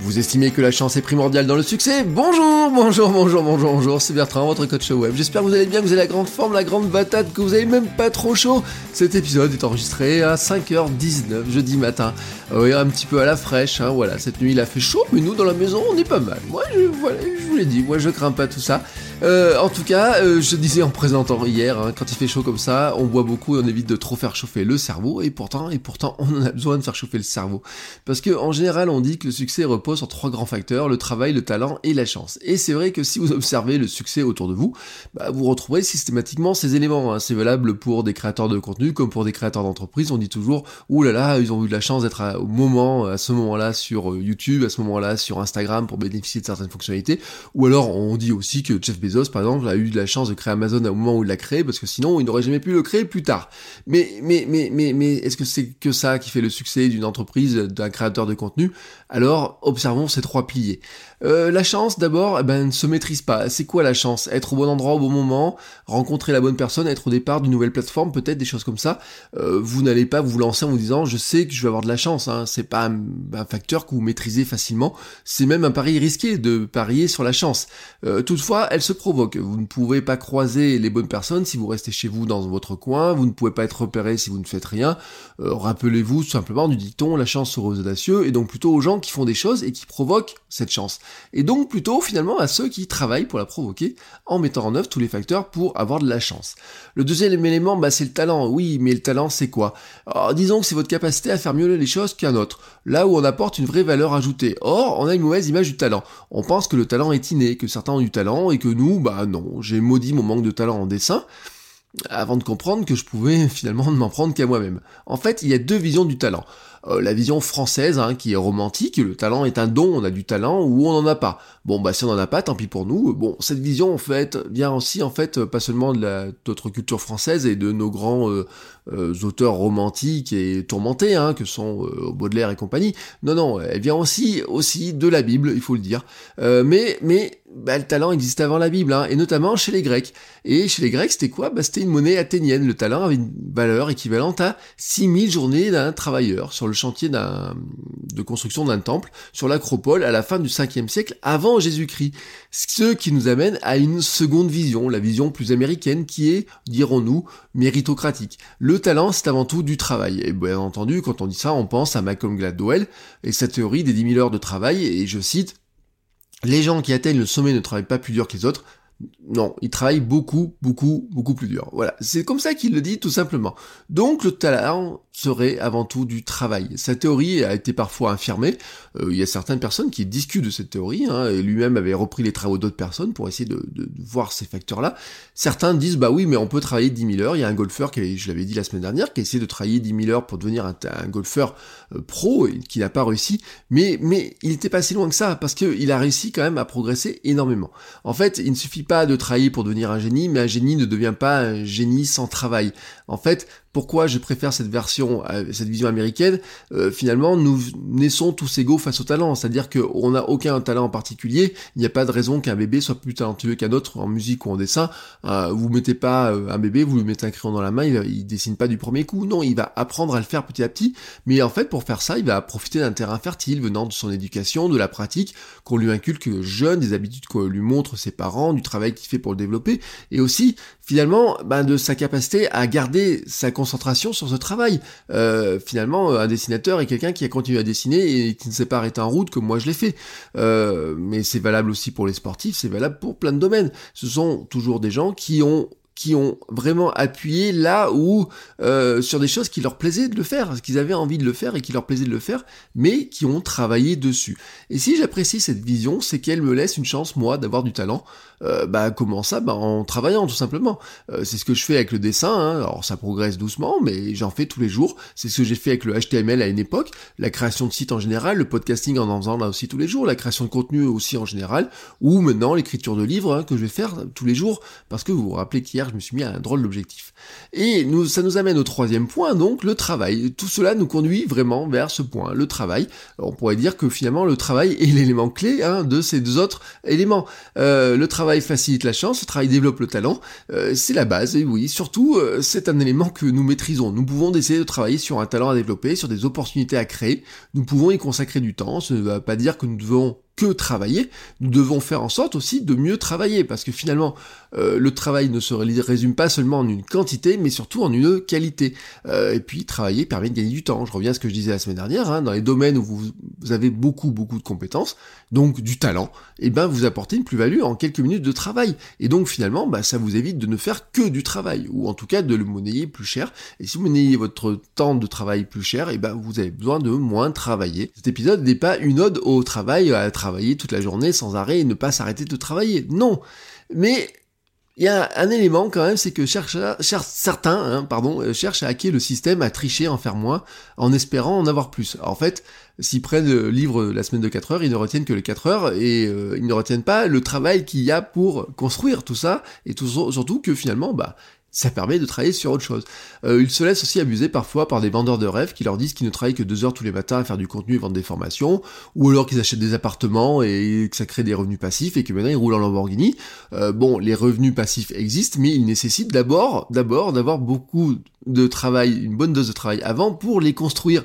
Vous estimez que la chance est primordiale dans le succès? Bonjour, bonjour, bonjour, bonjour, bonjour, c'est Bertrand, votre coach web. J'espère que vous allez bien, que vous avez la grande forme, la grande patate, que vous avez même pas trop chaud. Cet épisode est enregistré à 5h19 jeudi matin. Oui, un petit peu à la fraîche, hein, voilà. Cette nuit il a fait chaud, mais nous dans la maison on est pas mal. Moi, je, je vous l'ai dit, moi je crains pas tout ça. Euh, en tout cas, euh, je disais en présentant hier, hein, quand il fait chaud comme ça, on boit beaucoup et on évite de trop faire chauffer le cerveau. Et pourtant, et pourtant, on a besoin de faire chauffer le cerveau, parce que en général, on dit que le succès repose sur trois grands facteurs le travail, le talent et la chance. Et c'est vrai que si vous observez le succès autour de vous, bah, vous retrouverez systématiquement ces éléments. Hein. C'est valable pour des créateurs de contenu comme pour des créateurs d'entreprise. On dit toujours, ouh là là, ils ont eu de la chance d'être au moment, à ce moment-là sur euh, YouTube, à ce moment-là sur Instagram pour bénéficier de certaines fonctionnalités. Ou alors, on dit aussi que Jeff Bezos, par exemple, a eu de la chance de créer Amazon au moment où il l'a créé, parce que sinon, il n'aurait jamais pu le créer plus tard. Mais, mais, mais, mais, mais, est-ce que c'est que ça qui fait le succès d'une entreprise, d'un créateur de contenu? Alors, observons ces trois piliers. Euh, la chance, d'abord, eh ben, ne se maîtrise pas. C'est quoi la chance? Être au bon endroit au bon moment, rencontrer la bonne personne, être au départ d'une nouvelle plateforme, peut-être des choses comme ça. Euh, vous n'allez pas vous lancer en vous disant, je sais que je vais avoir de la chance. Hein. C'est pas un, facteur que vous maîtrisez facilement. C'est même un pari risqué de parier sur la chance. Euh, toutefois, elle se provoque. Vous ne pouvez pas croiser les bonnes personnes si vous restez chez vous dans votre coin. Vous ne pouvez pas être repéré si vous ne faites rien. Rappelez-vous tout simplement du dicton, la chance aux audacieux, et donc plutôt aux gens qui font des choses et qui provoquent cette chance et donc plutôt finalement à ceux qui travaillent pour la provoquer en mettant en œuvre tous les facteurs pour avoir de la chance. Le deuxième élément, bah, c'est le talent. Oui, mais le talent, c'est quoi? Alors, Disons que c'est votre capacité à faire mieux les choses qu'un autre, là où on apporte une vraie valeur ajoutée. Or, on a une mauvaise image du talent. On pense que le talent est inné, que certains ont du talent et que nous, bah non, j'ai maudit mon manque de talent en dessin avant de comprendre que je pouvais finalement ne m'en prendre qu'à moi-même. En fait, il y a deux visions du talent. Euh, la vision française hein, qui est romantique, le talent est un don, on a du talent ou on n'en a pas. Bon bah si on n'en a pas, tant pis pour nous. Bon, cette vision en fait vient aussi en fait pas seulement de la notre culture française et de nos grands euh, auteurs romantiques et tourmentés, hein, que sont Baudelaire et compagnie. Non non, elle vient aussi aussi de la Bible, il faut le dire. mais mais bah, le talent existait avant la Bible, hein, et notamment chez les Grecs. Et chez les Grecs, c'était quoi? Bah, C'était une monnaie athénienne. Le talent avait une valeur équivalente à 6000 journées d'un travailleur sur le chantier de construction d'un temple sur l'acropole à la fin du 5e siècle avant Jésus-Christ. Ce qui nous amène à une seconde vision, la vision plus américaine qui est, dirons-nous, méritocratique. Talent, c'est avant tout du travail. Et bien entendu, quand on dit ça, on pense à Malcolm Gladwell et sa théorie des 10 000 heures de travail, et je cite, les gens qui atteignent le sommet ne travaillent pas plus dur que les autres, non, il travaille beaucoup, beaucoup, beaucoup plus dur. Voilà, c'est comme ça qu'il le dit tout simplement. Donc le talent serait avant tout du travail. Sa théorie a été parfois infirmée. Euh, il y a certaines personnes qui discutent de cette théorie, hein, lui-même avait repris les travaux d'autres personnes pour essayer de, voir ces facteurs-là. Certains disent, bah oui, mais on peut travailler 10 000 heures. Il y a un golfeur, qui je l'avais dit la semaine dernière, qui a essayé de travailler 10 000 heures pour devenir un, golfeur euh, pro, et qui n'a pas réussi. Mais, mais il n'était pas si loin que ça, parce qu'il a réussi quand même à progresser énormément. En fait, il ne suffit pas de travailler pour devenir un génie, mais un génie ne devient pas un génie sans travail. En fait, pourquoi je préfère cette version, euh, cette vision américaine euh, Finalement, nous naissons tous égaux face au talent, c'est-à-dire qu'on n'a aucun talent en particulier. Il n'y a pas de raison qu'un bébé soit plus talentueux qu'un autre en musique ou en dessin. Euh, vous mettez pas un bébé, vous lui mettez un crayon dans la main, il, il dessine pas du premier coup. Non, il va apprendre à le faire petit à petit. Mais en fait, pour faire ça, il va profiter d'un terrain fertile venant de son éducation, de la pratique qu'on lui inculque jeune, des habitudes qu'on lui montre ses parents, du travail qu'il fait pour le développer, et aussi finalement ben, de sa capacité à garder sa concentration sur ce travail. Euh, finalement, un dessinateur est quelqu'un qui a continué à dessiner et qui ne s'est pas arrêté en route comme moi je l'ai fait. Euh, mais c'est valable aussi pour les sportifs, c'est valable pour plein de domaines. Ce sont toujours des gens qui ont qui ont vraiment appuyé là où euh, sur des choses qui leur plaisaient de le faire, qu'ils avaient envie de le faire et qui leur plaisait de le faire, mais qui ont travaillé dessus. Et si j'apprécie cette vision, c'est qu'elle me laisse une chance moi d'avoir du talent. Euh, bah comment ça? Bah en travaillant tout simplement. Euh, c'est ce que je fais avec le dessin. Hein. Alors ça progresse doucement, mais j'en fais tous les jours. C'est ce que j'ai fait avec le HTML à une époque, la création de sites en général, le podcasting en en faisant là aussi tous les jours, la création de contenu aussi en général, ou maintenant l'écriture de livres hein, que je vais faire tous les jours parce que vous vous rappelez qu'hier je me suis mis à un drôle d'objectif. Et nous, ça nous amène au troisième point, donc le travail. Tout cela nous conduit vraiment vers ce point, le travail. on pourrait dire que finalement le travail est l'élément clé hein, de ces deux autres éléments. Euh, le travail facilite la chance, le travail développe le talent, euh, c'est la base, et oui, surtout euh, c'est un élément que nous maîtrisons. Nous pouvons essayer de travailler sur un talent à développer, sur des opportunités à créer, nous pouvons y consacrer du temps, ça ne va pas dire que nous devons que travailler, nous devons faire en sorte aussi de mieux travailler, parce que finalement, euh, le travail ne se résume pas seulement en une quantité, mais surtout en une qualité. Euh, et puis, travailler permet de gagner du temps. Je reviens à ce que je disais la semaine dernière, hein, dans les domaines où vous, avez beaucoup, beaucoup de compétences, donc du talent, et eh ben vous apportez une plus-value en quelques minutes de travail. Et donc, finalement, bah, ça vous évite de ne faire que du travail, ou en tout cas de le monnayer plus cher. Et si vous monnayez votre temps de travail plus cher, et eh ben vous avez besoin de moins travailler. Cet épisode n'est pas une ode au travail, à travail travailler toute la journée sans arrêt et ne pas s'arrêter de travailler. Non. Mais il y a un élément quand même, c'est que certains hein, pardon, euh, cherchent à hacker le système, à tricher, en faire moins, en espérant en avoir plus. en fait, s'ils prennent le livre La semaine de 4 heures, ils ne retiennent que les 4 heures et euh, ils ne retiennent pas le travail qu'il y a pour construire tout ça et tout, surtout que finalement, bah, ça permet de travailler sur autre chose. Euh, ils se laissent aussi abuser parfois par des vendeurs de rêves qui leur disent qu'ils ne travaillent que deux heures tous les matins à faire du contenu et vendre des formations, ou alors qu'ils achètent des appartements et que ça crée des revenus passifs et que maintenant ils roulent en Lamborghini. Euh, bon, les revenus passifs existent, mais ils nécessitent d'abord, d'abord d'avoir beaucoup de travail, une bonne dose de travail avant pour les construire.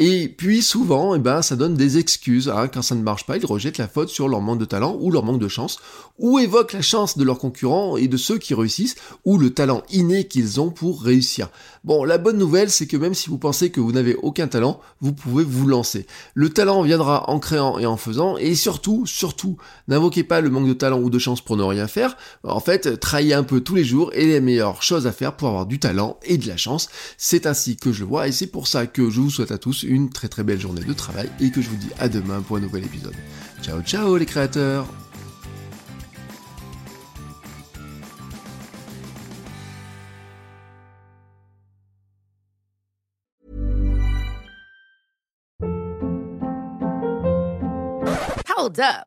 Et puis souvent, eh ben, ça donne des excuses. Hein. Quand ça ne marche pas, ils rejettent la faute sur leur manque de talent ou leur manque de chance, ou évoquent la chance de leurs concurrents et de ceux qui réussissent, ou le talent inné qu'ils ont pour réussir. Bon, la bonne nouvelle, c'est que même si vous pensez que vous n'avez aucun talent, vous pouvez vous lancer. Le talent viendra en créant et en faisant, et surtout, surtout, n'invoquez pas le manque de talent ou de chance pour ne rien faire. En fait, travaillez un peu tous les jours et les meilleures choses à faire pour avoir du talent et de la chance. C'est ainsi que je le vois, et c'est pour ça que je vous souhaite à tous une très très belle journée de travail et que je vous dis à demain pour un nouvel épisode. Ciao ciao les créateurs Hold up,